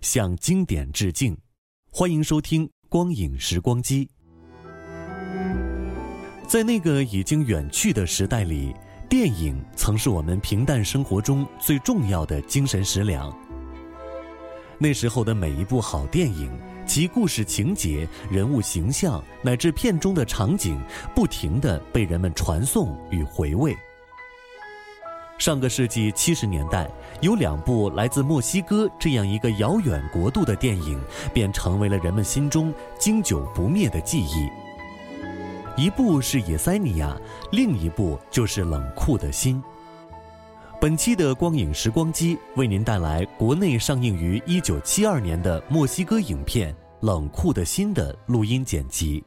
向经典致敬。欢迎收听《光影时光机》。在那个已经远去的时代里，电影曾是我们平淡生活中最重要的精神食粮。那时候的每一部好电影，其故事情节、人物形象乃至片中的场景，不停地被人们传颂与回味。上个世纪七十年代，有两部来自墨西哥这样一个遥远国度的电影，便成为了人们心中经久不灭的记忆。一部是《野塞尼亚》，另一部就是《冷酷的心》。本期的光影时光机为您带来国内上映于一九七二年的墨西哥影片《冷酷的心》的录音剪辑。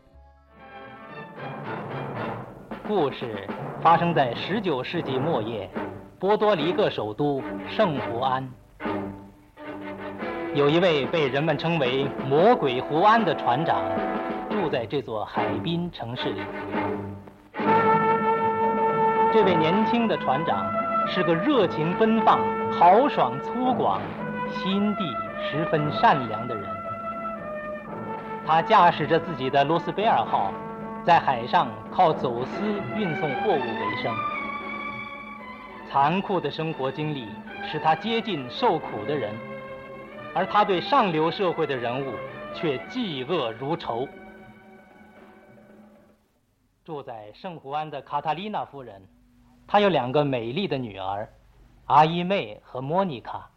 故事发生在十九世纪末叶，波多黎各首都圣胡安。有一位被人们称为“魔鬼胡安”的船长，住在这座海滨城市里。这位年轻的船长是个热情奔放、豪爽粗犷、心地十分善良的人。他驾驶着自己的罗斯贝尔号，在海上靠走私运送货物为生。残酷的生活经历使他接近受苦的人，而他对上流社会的人物却嫉恶如仇。住在圣胡安的卡塔丽娜夫人，她有两个美丽的女儿，阿依妹和莫妮卡。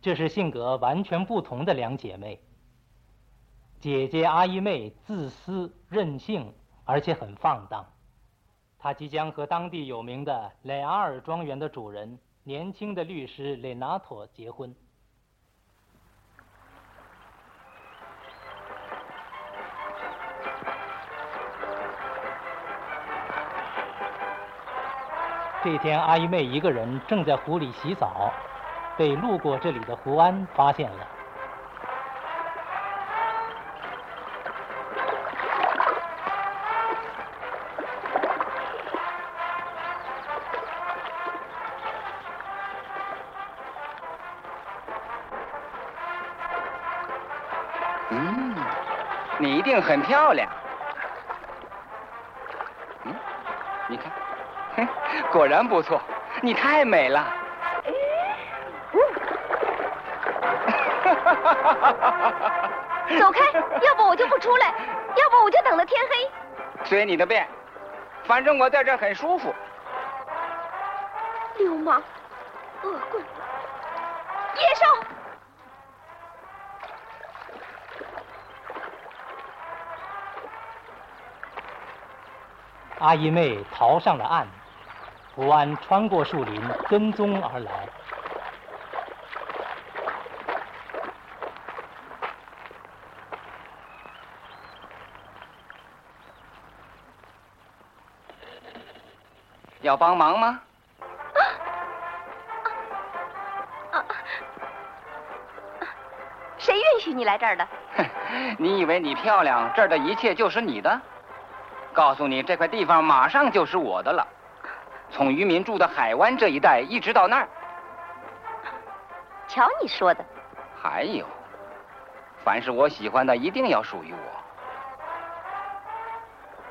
这是性格完全不同的两姐妹。姐姐阿依妹自私任性，而且很放荡。他即将和当地有名的雷阿尔庄园的主人，年轻的律师雷纳托结婚。这天，阿姨妹一个人正在湖里洗澡，被路过这里的胡安发现了。定很漂亮。嗯，你看，哼，果然不错，你太美了。走开，要不我就不出来，要不我就等到天黑。随你的便，反正我在这儿很舒服。流氓，恶棍，野兽！阿姨妹逃上了岸，胡安穿过树林跟踪而来。要帮忙吗？谁允许你来这儿的？你以为你漂亮，这儿的一切就是你的？告诉你，这块地方马上就是我的了。从渔民住的海湾这一带一直到那儿。瞧你说的，还有，凡是我喜欢的，一定要属于我。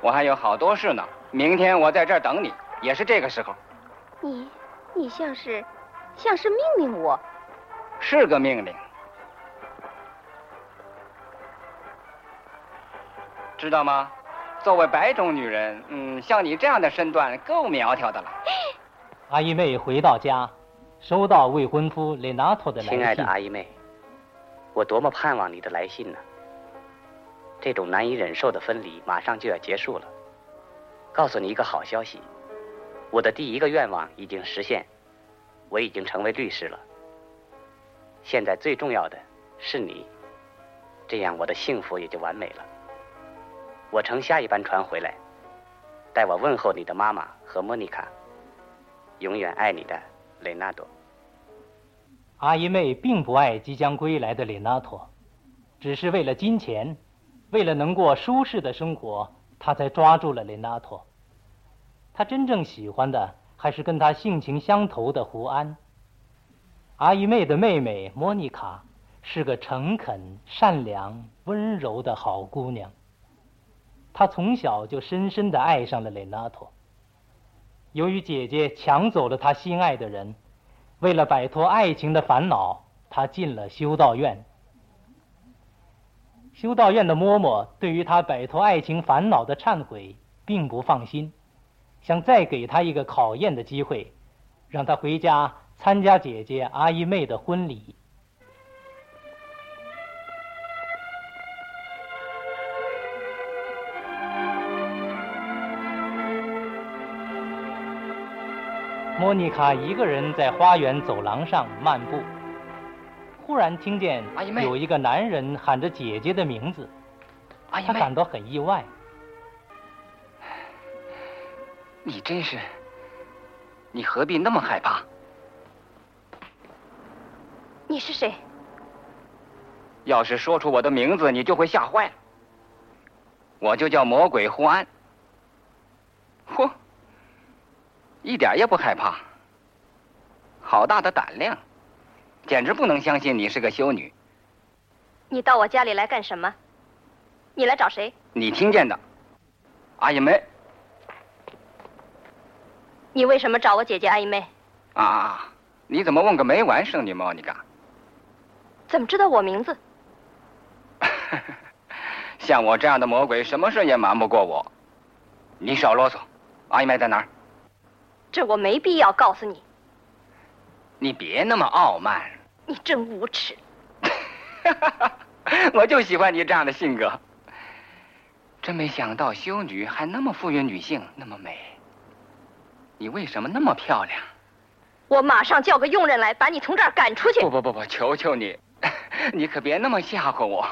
我还有好多事呢，明天我在这儿等你，也是这个时候。你，你像是，像是命令我。是个命令。知道吗？作为白种女人，嗯，像你这样的身段够苗条的了。阿姨妹回到家，收到未婚夫雷纳托的来信。亲爱的阿姨妹，我多么盼望你的来信呢！这种难以忍受的分离马上就要结束了。告诉你一个好消息，我的第一个愿望已经实现，我已经成为律师了。现在最重要的是你，这样我的幸福也就完美了。我乘下一班船回来，代我问候你的妈妈和莫妮卡。永远爱你的，雷纳多。阿姨妹并不爱即将归来的雷纳托，只是为了金钱，为了能过舒适的生活，她才抓住了雷纳托。她真正喜欢的还是跟她性情相投的胡安。阿姨妹的妹妹莫妮卡是个诚恳、善良、温柔的好姑娘。他从小就深深的爱上了雷纳托。由于姐姐抢走了他心爱的人，为了摆脱爱情的烦恼，他进了修道院。修道院的嬷嬷对于他摆脱爱情烦恼的忏悔并不放心，想再给他一个考验的机会，让他回家参加姐姐阿姨妹的婚礼。莫妮卡一个人在花园走廊上漫步，忽然听见有一个男人喊着姐姐的名字，她感到很意外。你真是，你何必那么害怕？你是谁？要是说出我的名字，你就会吓坏了。我就叫魔鬼胡安。嚯！一点也不害怕，好大的胆量，简直不能相信你是个修女。你到我家里来干什么？你来找谁？你听见的，阿姨妹。你为什么找我姐姐阿姨妹？啊，你怎么问个没完，圣女莫妮卡？怎么知道我名字？像我这样的魔鬼，什么事也瞒不过我。你少啰嗦，阿姨妹在哪儿？这我没必要告诉你。你别那么傲慢。你真无耻。我就喜欢你这样的性格。真没想到修女还那么富于女性，那么美。你为什么那么漂亮？我马上叫个佣人来把你从这儿赶出去。不不不不，求求你，你可别那么吓唬我。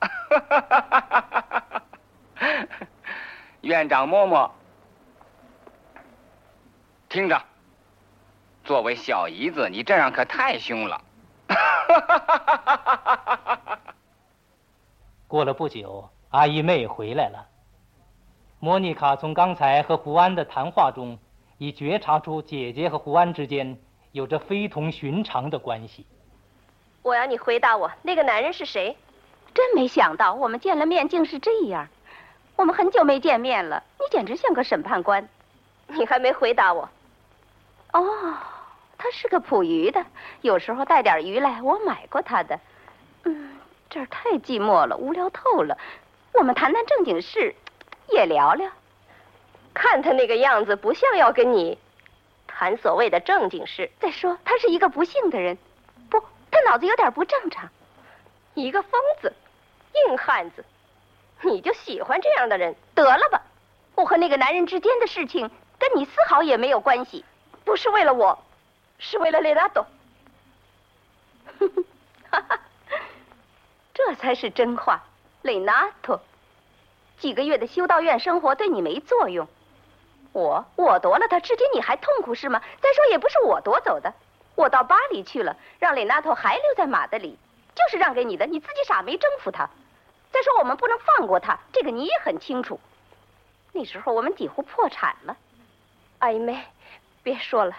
院长嬷嬷。听着，作为小姨子，你这样可太凶了。过了不久，阿姨妹回来了。莫妮卡从刚才和胡安的谈话中，已觉察出姐姐和胡安之间有着非同寻常的关系。我要你回答我，那个男人是谁？真没想到，我们见了面竟是这样。我们很久没见面了，你简直像个审判官。你还没回答我。哦，他是个捕鱼的，有时候带点鱼来，我买过他的。嗯，这儿太寂寞了，无聊透了。我们谈谈正经事，也聊聊。看他那个样子，不像要跟你谈所谓的正经事。再说，他是一个不幸的人，不，他脑子有点不正常。一个疯子，硬汉子，你就喜欢这样的人？得了吧，我和那个男人之间的事情跟你丝毫也没有关系。不是为了我，是为了雷拉多。哈哈，这才是真话，雷纳托。几个月的修道院生活对你没作用，我我夺了他，至今你还痛苦是吗？再说也不是我夺走的，我到巴黎去了，让雷纳托还留在马德里，就是让给你的。你自己傻，没征服他。再说我们不能放过他，这个你也很清楚。那时候我们几乎破产了，阿姨妹。别说了，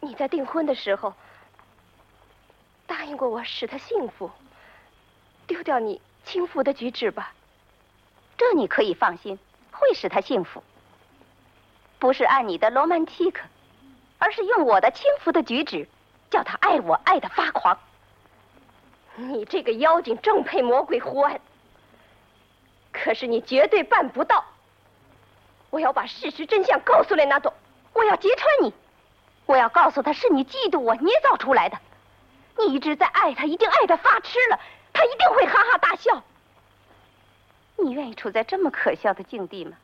你在订婚的时候答应过我使他幸福，丢掉你轻浮的举止吧。这你可以放心，会使他幸福。不是按你的罗曼蒂克，而是用我的轻浮的举止，叫他爱我爱的发狂。你这个妖精正配魔鬼胡安。可是你绝对办不到。我要把事实真相告诉雷纳多，我要揭穿你，我要告诉他是你嫉妒我捏造出来的。你一直在爱他，一定爱得发痴了，他一定会哈哈大笑。你愿意处在这么可笑的境地吗？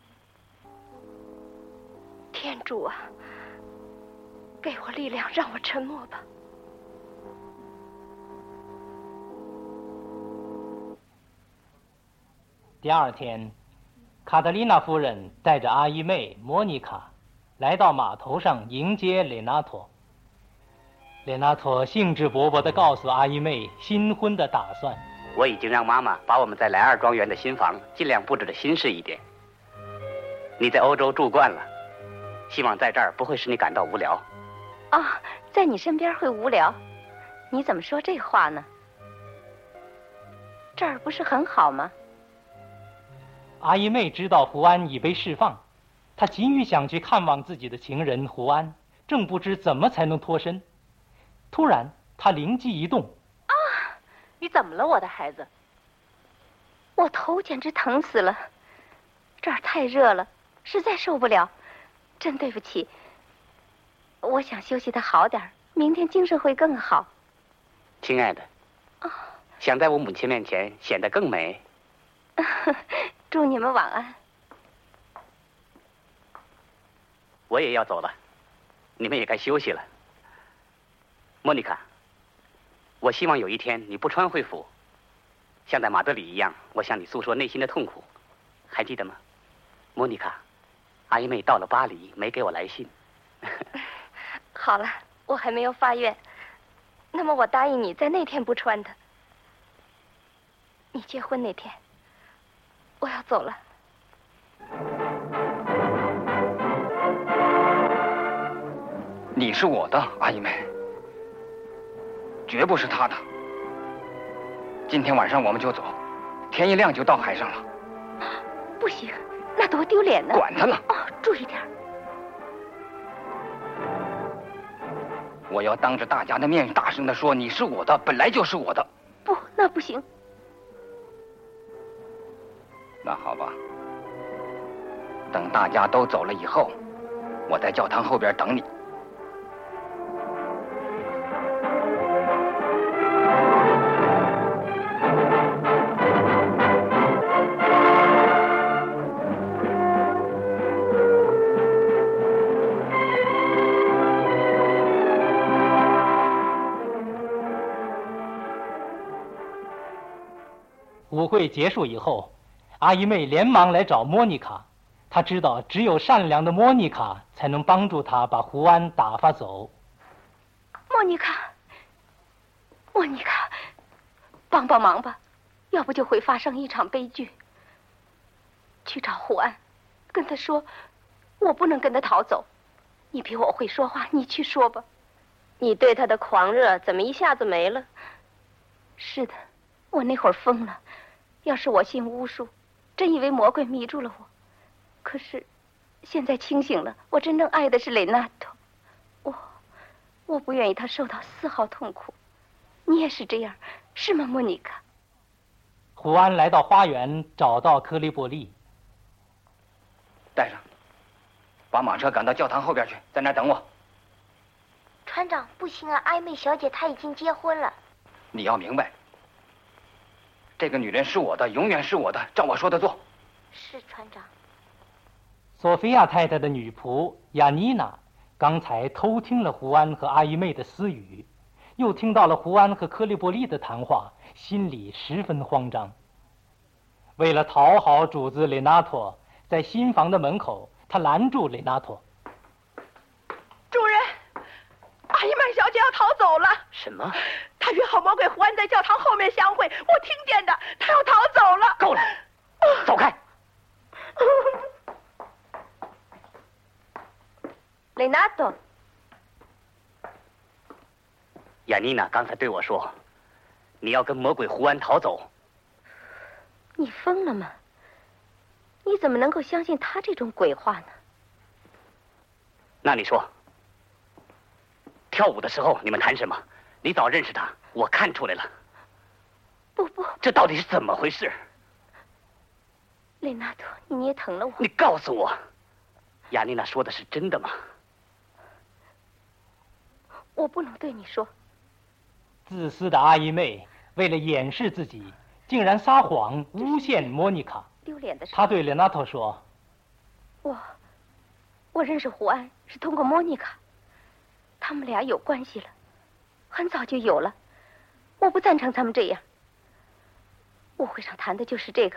天主啊，给我力量，让我沉默吧。第二天，卡德琳娜夫人带着阿姨妹莫妮卡来到码头上迎接雷纳托。雷纳托兴致勃勃地告诉阿姨妹新婚的打算。我已经让妈妈把我们在莱尔庄园的新房尽量布置的新式一点。你在欧洲住惯了，希望在这儿不会使你感到无聊。啊，在你身边会无聊？你怎么说这话呢？这儿不是很好吗？阿姨妹知道胡安已被释放，她急于想去看望自己的情人胡安，正不知怎么才能脱身。突然，他灵机一动：“啊，你怎么了，我的孩子？我头简直疼死了，这儿太热了，实在受不了。真对不起，我想休息的好点明天精神会更好。”亲爱的，想在我母亲面前显得更美。祝你们晚安。我也要走了，你们也该休息了。莫妮卡，我希望有一天你不穿会服，像在马德里一样，我向你诉说内心的痛苦，还记得吗？莫妮卡，阿姨妹到了巴黎没给我来信。好了，我还没有发愿，那么我答应你在那天不穿的。你结婚那天。我要走了。你是我的阿姨妹，绝不是他的。今天晚上我们就走，天一亮就到海上了。不行，那多丢脸呢！管他呢。哦，注意点。我要当着大家的面大声的说：“你是我的，本来就是我的。”不，那不行。那好吧，等大家都走了以后，我在教堂后边等你。舞会结束以后。阿姨妹连忙来找莫妮卡，她知道只有善良的莫妮卡才能帮助她把胡安打发走。莫妮卡，莫妮卡，帮帮忙吧，要不就会发生一场悲剧。去找胡安，跟他说，我不能跟他逃走。你比我会说话，你去说吧。你对他的狂热怎么一下子没了？是的，我那会儿疯了。要是我信巫术。真以为魔鬼迷住了我，可是现在清醒了，我真正爱的是雷纳托，我我不愿意他受到丝毫痛苦。你也是这样，是吗，莫妮卡？胡安来到花园，找到克利伯利，带上，把马车赶到教堂后边去，在那儿等我。船长，不行啊，艾美小姐她已经结婚了。你要明白。这个女人是我的，永远是我的，照我说的做。是船长。索菲亚太太的女仆雅妮娜刚才偷听了胡安和阿姨妹的私语，又听到了胡安和克利伯利的谈话，心里十分慌张。为了讨好主子雷纳托，在新房的门口，他拦住雷纳托。主人，阿姨曼小姐要逃走了。什么？他约好魔鬼胡安在教堂后面相会，我听见的。他要逃走了。够了，走开。雷纳多，雅妮娜刚才对我说，你要跟魔鬼胡安逃走。你疯了吗？你怎么能够相信他这种鬼话呢？那你说，跳舞的时候你们谈什么？你早认识他，我看出来了。不不，这到底是怎么回事？雷纳托，你捏疼了我。你告诉我，亚丽娜说的是真的吗？我不能对你说。自私的阿姨妹为了掩饰自己，竟然撒谎诬陷莫妮卡。丢脸的事。她对雷纳托说：“我，我认识胡安是通过莫妮卡，他们俩有关系了，很早就有了。我不赞成他们这样。舞会上谈的就是这个。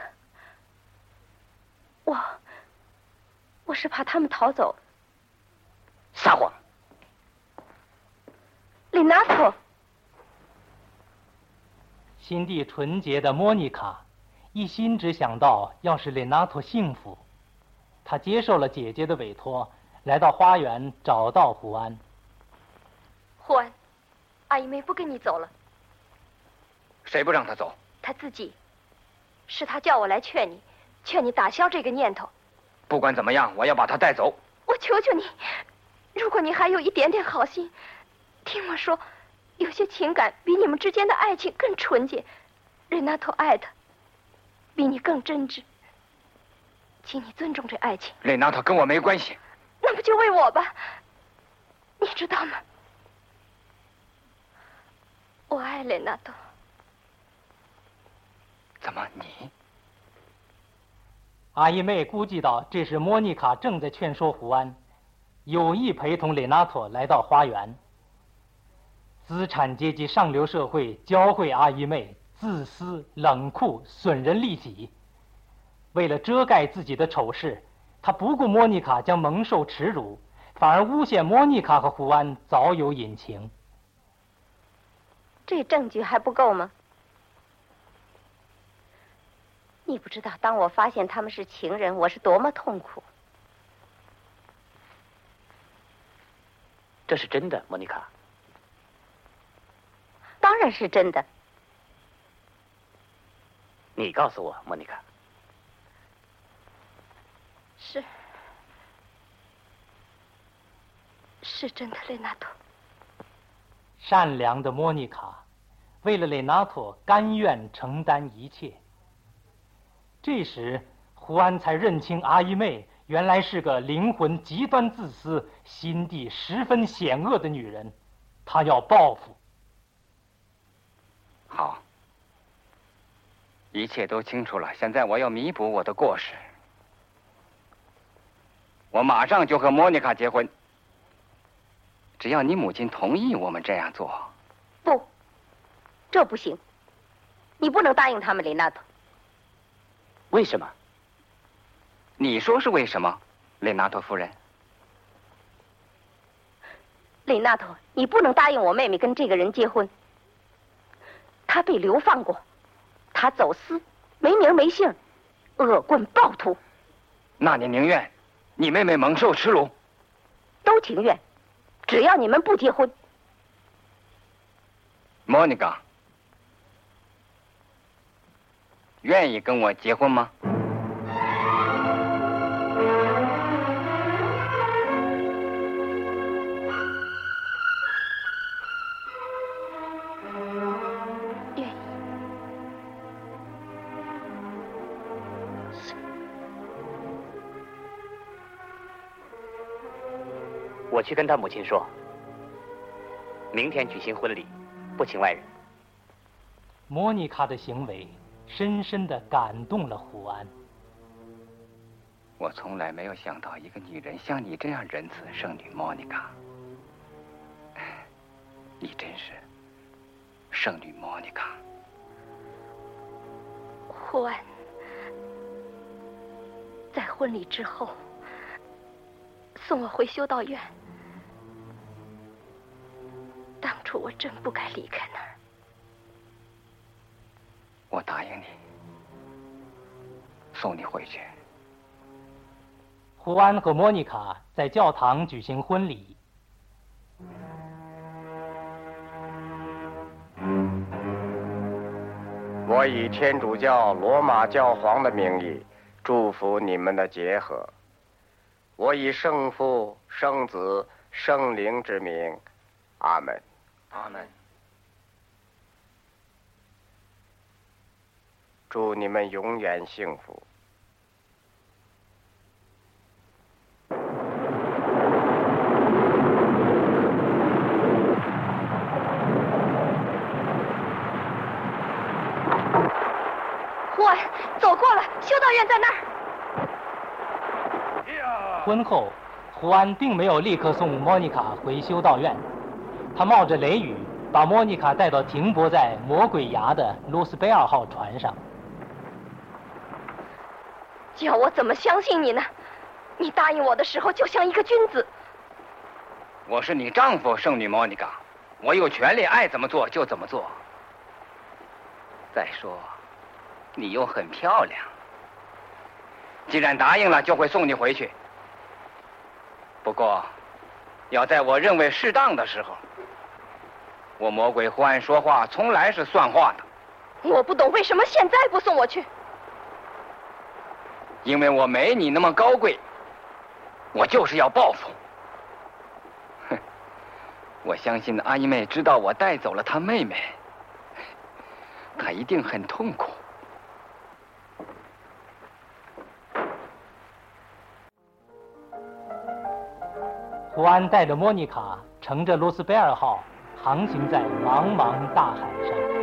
我，我是怕他们逃走。撒谎。”里纳托，心地纯洁的莫妮卡，一心只想到要使里纳托幸福。她接受了姐姐的委托，来到花园找到胡安。胡安，阿姨妹不跟你走了。谁不让她走？她自己。是她叫我来劝你，劝你打消这个念头。不管怎么样，我要把她带走。我求求你，如果你还有一点点好心。听我说，有些情感比你们之间的爱情更纯洁。瑞纳托爱的比你更真挚，请你尊重这爱情。瑞纳托跟我没关系，那不就为我吧？你知道吗？我爱雷纳托。怎么你？阿姨妹估计到这时莫妮卡正在劝说胡安，有意陪同雷纳托来到花园。资产阶级上流社会教会阿姨妹自私、冷酷、损人利己。为了遮盖自己的丑事，他不顾莫妮卡将蒙受耻辱，反而诬陷莫妮卡和胡安早有隐情。这证据还不够吗？你不知道，当我发现他们是情人，我是多么痛苦。这是真的，莫妮卡。当然是真的。你告诉我，莫妮卡。是，是真的，雷纳托。善良的莫妮卡，为了雷纳托，甘愿承担一切。这时，胡安才认清阿依妹原来是个灵魂极端自私、心地十分险恶的女人，她要报复。好，一切都清楚了。现在我要弥补我的过失。我马上就和莫妮卡结婚。只要你母亲同意我们这样做。不，这不行。你不能答应他们，雷纳托。为什么？你说是为什么，雷纳托夫人？雷纳托，你不能答应我妹妹跟这个人结婚。他被流放过，他走私，没名没姓，恶棍暴徒。那你宁愿你妹妹蒙受耻辱？都情愿，只要你们不结婚。莫妮卡，愿意跟我结婚吗？愿意我去跟他母亲说，明天举行婚礼，不请外人。莫妮卡的行为深深的感动了胡安。我从来没有想到一个女人像你这样仁慈，圣女莫妮卡。你真是圣女莫妮卡。胡安，在婚礼之后送我回修道院。当初我真不该离开那儿。我答应你，送你回去。胡安和莫妮卡在教堂举行婚礼。我以天主教罗马教皇的名义祝福你们的结合。我以圣父、圣子、圣灵之名，阿门。阿门。祝你们永远幸福。我走过了修道院在那儿。婚后胡安并没有立刻送莫妮卡回修道院他冒着雷雨把莫妮卡带到停泊在魔鬼崖的罗斯贝尔号船上。叫我怎么相信你呢？你答应我的时候就像一个君子。我是你丈夫，圣女莫妮卡，我有权利爱怎么做就怎么做。再说，你又很漂亮，既然答应了，就会送你回去。不过，要在我认为适当的时候。我魔鬼胡安说话从来是算话的。我不懂为什么现在不送我去。因为我没你那么高贵，我就是要报复。哼，我相信阿姨妹知道我带走了她妹妹，她一定很痛苦。胡安带着莫妮卡乘着罗斯贝尔号航行在茫茫大海上。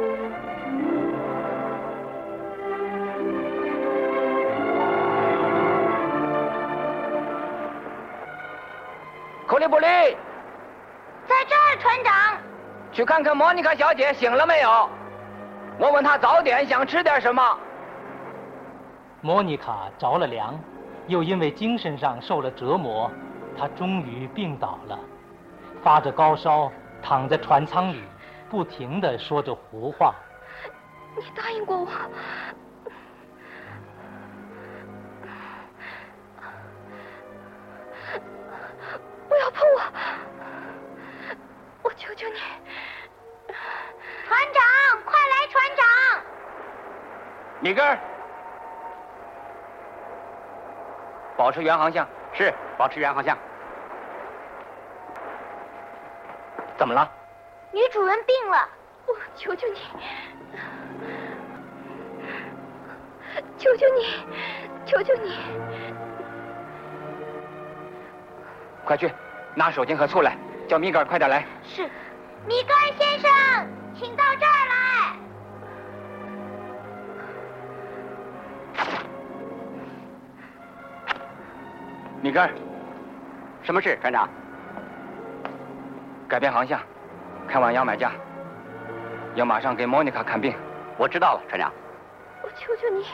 利不利，在这儿，船长。去看看莫妮卡小姐醒了没有？我问她早点想吃点什么。莫妮卡着了凉，又因为精神上受了折磨。她终于病倒了，发着高烧，躺在船舱里，不停地说着胡话。你答应过我，不要碰我，我求求你，船长，快来，船长！米格，保持原航向。是，保持原航向。怎么了？女主人病了，我求求你，求求你，求求你，快去拿手巾和醋来，叫米格尔快点来。是，米格尔先生，请到这儿来。米格尔，什么事，船长？改变航向，开往牙买加，要马上给莫妮卡看病。我知道了，船长。我求求你。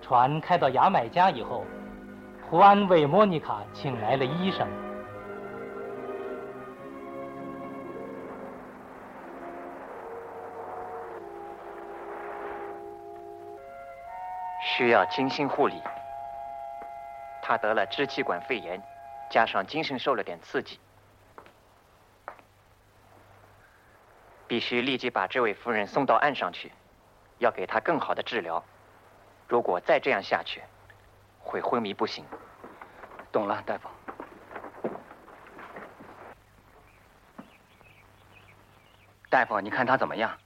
船开到牙买加以后，胡安为莫妮卡请来了医生。需要精心护理。他得了支气管肺炎，加上精神受了点刺激，必须立即把这位夫人送到岸上去，要给她更好的治疗。如果再这样下去，会昏迷不醒。懂了，大夫。大夫，你看他怎么样？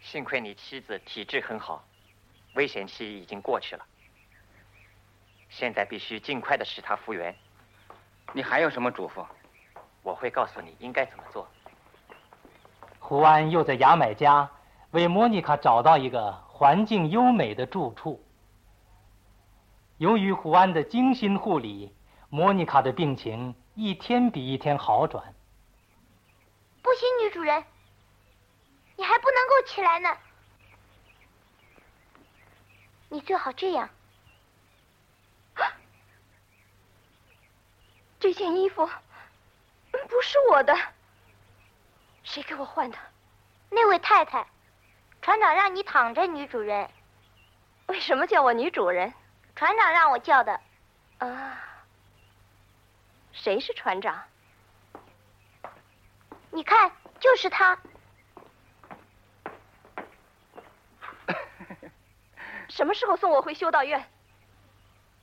幸亏你妻子体质很好，危险期已经过去了。现在必须尽快的使他复原。你还有什么嘱咐？我会告诉你应该怎么做。胡安又在牙买加为莫妮卡找到一个环境优美的住处。由于胡安的精心护理，莫妮卡的病情一天比一天好转。不行，女主人，你还不能够起来呢。你最好这样。这件衣服不是我的，谁给我换的？那位太太，船长让你躺着，女主人。为什么叫我女主人？船长让我叫的。啊，谁是船长？你看，就是他。什么时候送我回修道院？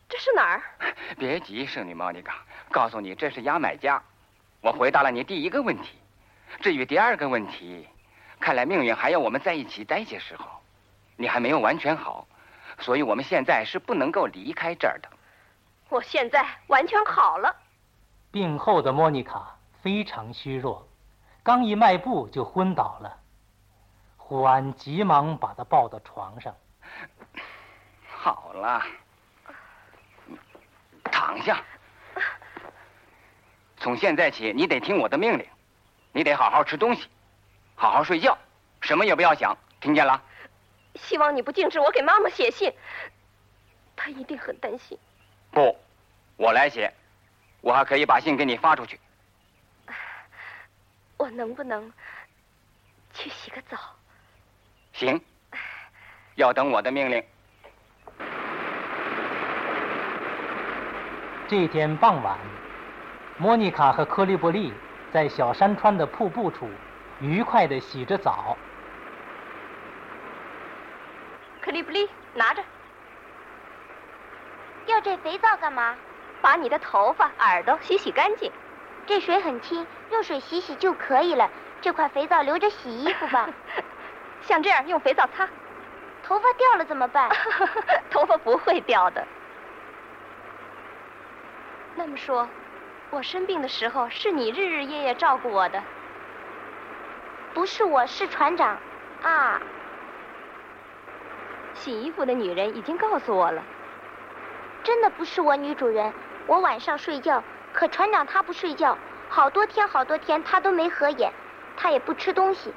这是哪儿？别急，圣女莫妮卡，告诉你，这是牙买加。我回答了你第一个问题，至于第二个问题，看来命运还要我们在一起待些时候。你还没有完全好，所以我们现在是不能够离开这儿的。我现在完全好了。病后的莫妮卡非常虚弱，刚一迈步就昏倒了。胡安急忙把她抱到床上。好了，躺下。从现在起，你得听我的命令，你得好好吃东西，好好睡觉，什么也不要想，听见了？希望你不禁止我给妈妈写信，她一定很担心。不，我来写，我还可以把信给你发出去。我能不能去洗个澡？行，要等我的命令。这天傍晚，莫妮卡和克利伯利在小山川的瀑布处愉快地洗着澡。克利布利，拿着。要这肥皂干嘛？把你的头发、耳朵洗洗干净。这水很清，用水洗洗就可以了。这块肥皂留着洗衣服吧。像这样用肥皂擦。头发掉了怎么办？头发不会掉的。那么说，我生病的时候是你日日夜夜照顾我的？不是我，是船长。啊。洗衣服的女人已经告诉我了。真的不是我，女主人。我晚上睡觉，可船长他不睡觉，好多天好多天他都没合眼，他也不吃东西。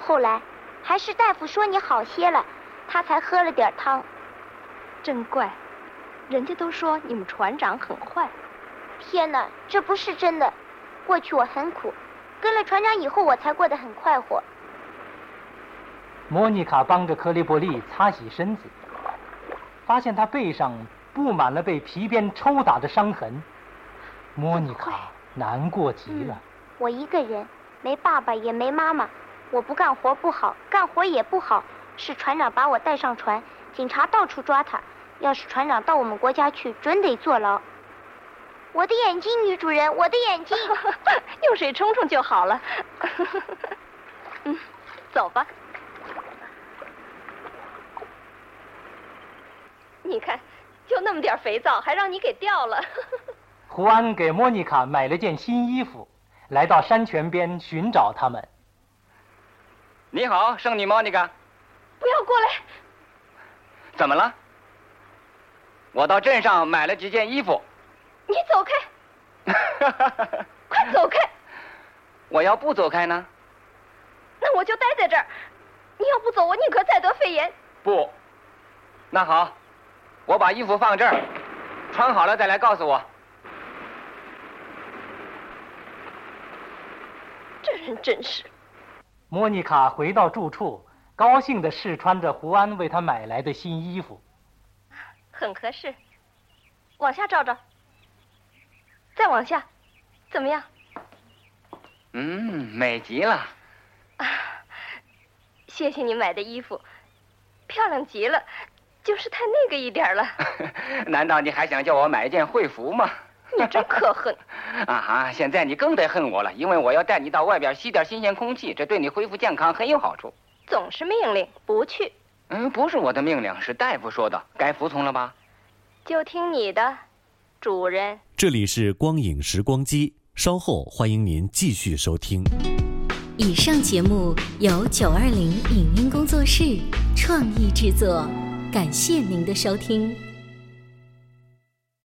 后来，还是大夫说你好些了，他才喝了点汤。真怪，人家都说你们船长很坏。天哪，这不是真的。过去我很苦，跟了船长以后我才过得很快活。莫妮卡帮着克利伯利擦洗身子，发现他背上布满了被皮鞭抽打的伤痕。莫妮卡难过极了。我一个人，没爸爸也没妈妈，我不干活不好，干活也不好。是船长把我带上船，警察到处抓他。要是船长到我们国家去，准得坐牢。我的眼睛，女主人，我的眼睛，用水冲冲就好了。嗯，走吧。你看，就那么点肥皂，还让你给掉了。胡安给莫妮卡买了件新衣服，来到山泉边寻找他们。你好，圣女莫妮卡。不要过来！怎么了？我到镇上买了几件衣服。你走开！快走开！我要不走开呢？那我就待在这儿。你要不走，我宁可再得肺炎。不。那好，我把衣服放这儿，穿好了再来告诉我。这人真是。莫妮卡回到住处，高兴地试穿着胡安为她买来的新衣服。很合适。往下照照。再往下，怎么样？嗯，美极了。啊，谢谢你买的衣服，漂亮极了，就是太那个一点了。难道你还想叫我买一件会服吗？你真可恨！啊哈，现在你更得恨我了，因为我要带你到外边吸点新鲜空气，这对你恢复健康很有好处。总是命令不去。嗯，不是我的命令，是大夫说的，该服从了吧？就听你的。主人，这里是光影时光机，稍后欢迎您继续收听。以上节目由九二零影音工作室创意制作，感谢您的收听。